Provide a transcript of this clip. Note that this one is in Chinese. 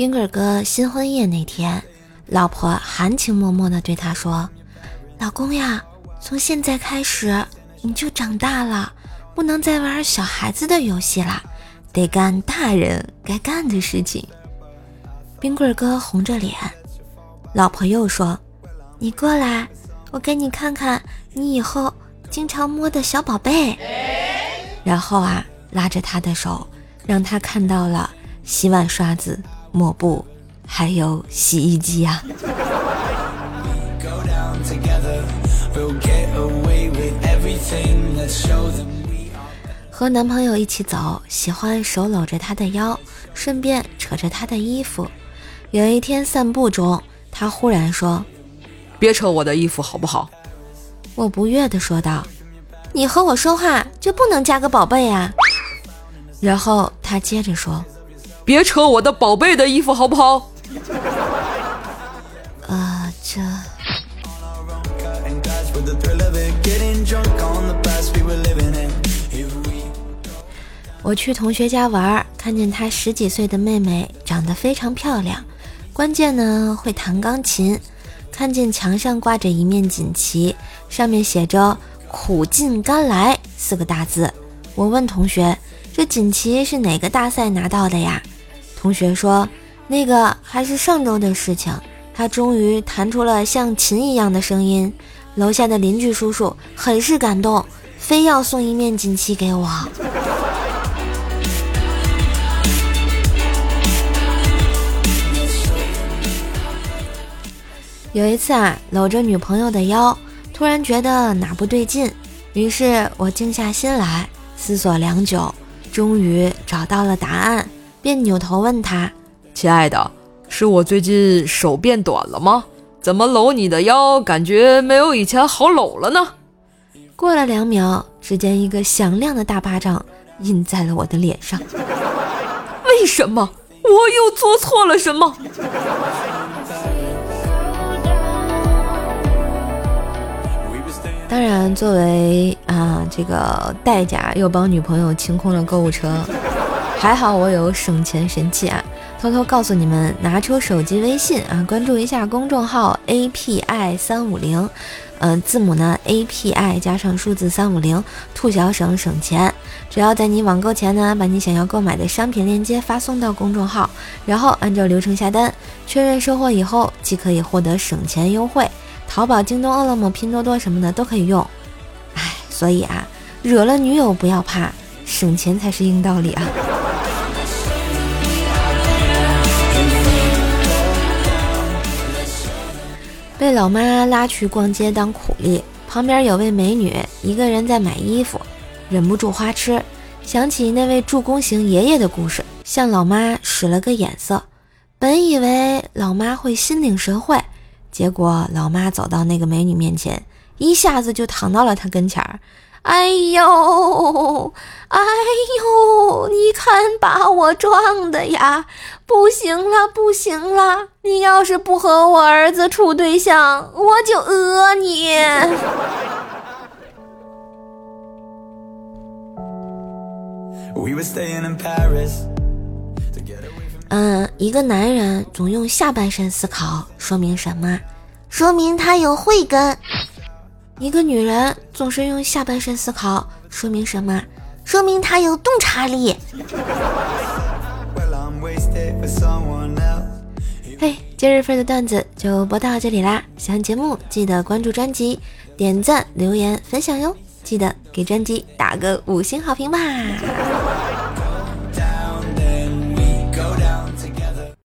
冰棍哥新婚夜那天，老婆含情脉脉地对他说：“老公呀，从现在开始你就长大了，不能再玩小孩子的游戏了，得干大人该干的事情。”冰棍哥红着脸，老婆又说：“你过来，我给你看看你以后经常摸的小宝贝。”然后啊，拉着他的手，让他看到了洗碗刷子。抹布，还有洗衣机啊！和男朋友一起走，喜欢手搂着他的腰，顺便扯着他的衣服。有一天散步中，他忽然说：“别扯我的衣服，好不好？”我不悦地说道：“你和我说话就不能加个宝贝呀？”然后他接着说。别扯我的宝贝的衣服，好不好？啊，这。我去同学家玩，看见他十几岁的妹妹长得非常漂亮，关键呢会弹钢琴。看见墙上挂着一面锦旗，上面写着“苦尽甘来”四个大字。我问同学：“这锦旗是哪个大赛拿到的呀？”同学说：“那个还是上周的事情，他终于弹出了像琴一样的声音。楼下的邻居叔叔很是感动，非要送一面锦旗给我。”有一次啊，搂着女朋友的腰，突然觉得哪不对劲，于是我静下心来思索良久，终于找到了答案。便扭头问他：“亲爱的，是我最近手变短了吗？怎么搂你的腰感觉没有以前好搂了呢？”过了两秒，只见一个响亮的大巴掌印在了我的脸上。为什么？我又做错了什么？当然，作为啊这个代价，又帮女朋友清空了购物车。还好我有省钱神器啊！偷偷告诉你们，拿出手机微信啊，关注一下公众号 A P I 三五零，嗯，字母呢 A P I 加上数字三五零，兔小省省钱。只要在你网购前呢，把你想要购买的商品链接发送到公众号，然后按照流程下单，确认收货以后，即可以获得省钱优惠。淘宝、京东、饿了么、拼多多什么的都可以用。哎，所以啊，惹了女友不要怕，省钱才是硬道理啊！被老妈拉去逛街当苦力，旁边有位美女一个人在买衣服，忍不住花痴，想起那位助攻型爷爷的故事，向老妈使了个眼色。本以为老妈会心领神会，结果老妈走到那个美女面前，一下子就躺到了她跟前儿。哎呦，哎呦！看把我撞的呀！不行了，不行了！你要是不和我儿子处对象，我就讹你。嗯，一个男人总用下半身思考，说明什么？说明他有慧根。一个女人总是用下半身思考，说明什么？说明他有洞察力。嘿，今日份的段子就播到这里啦！喜欢节目记得关注专辑、点赞、留言、分享哟！记得给专辑打个五星好评吧！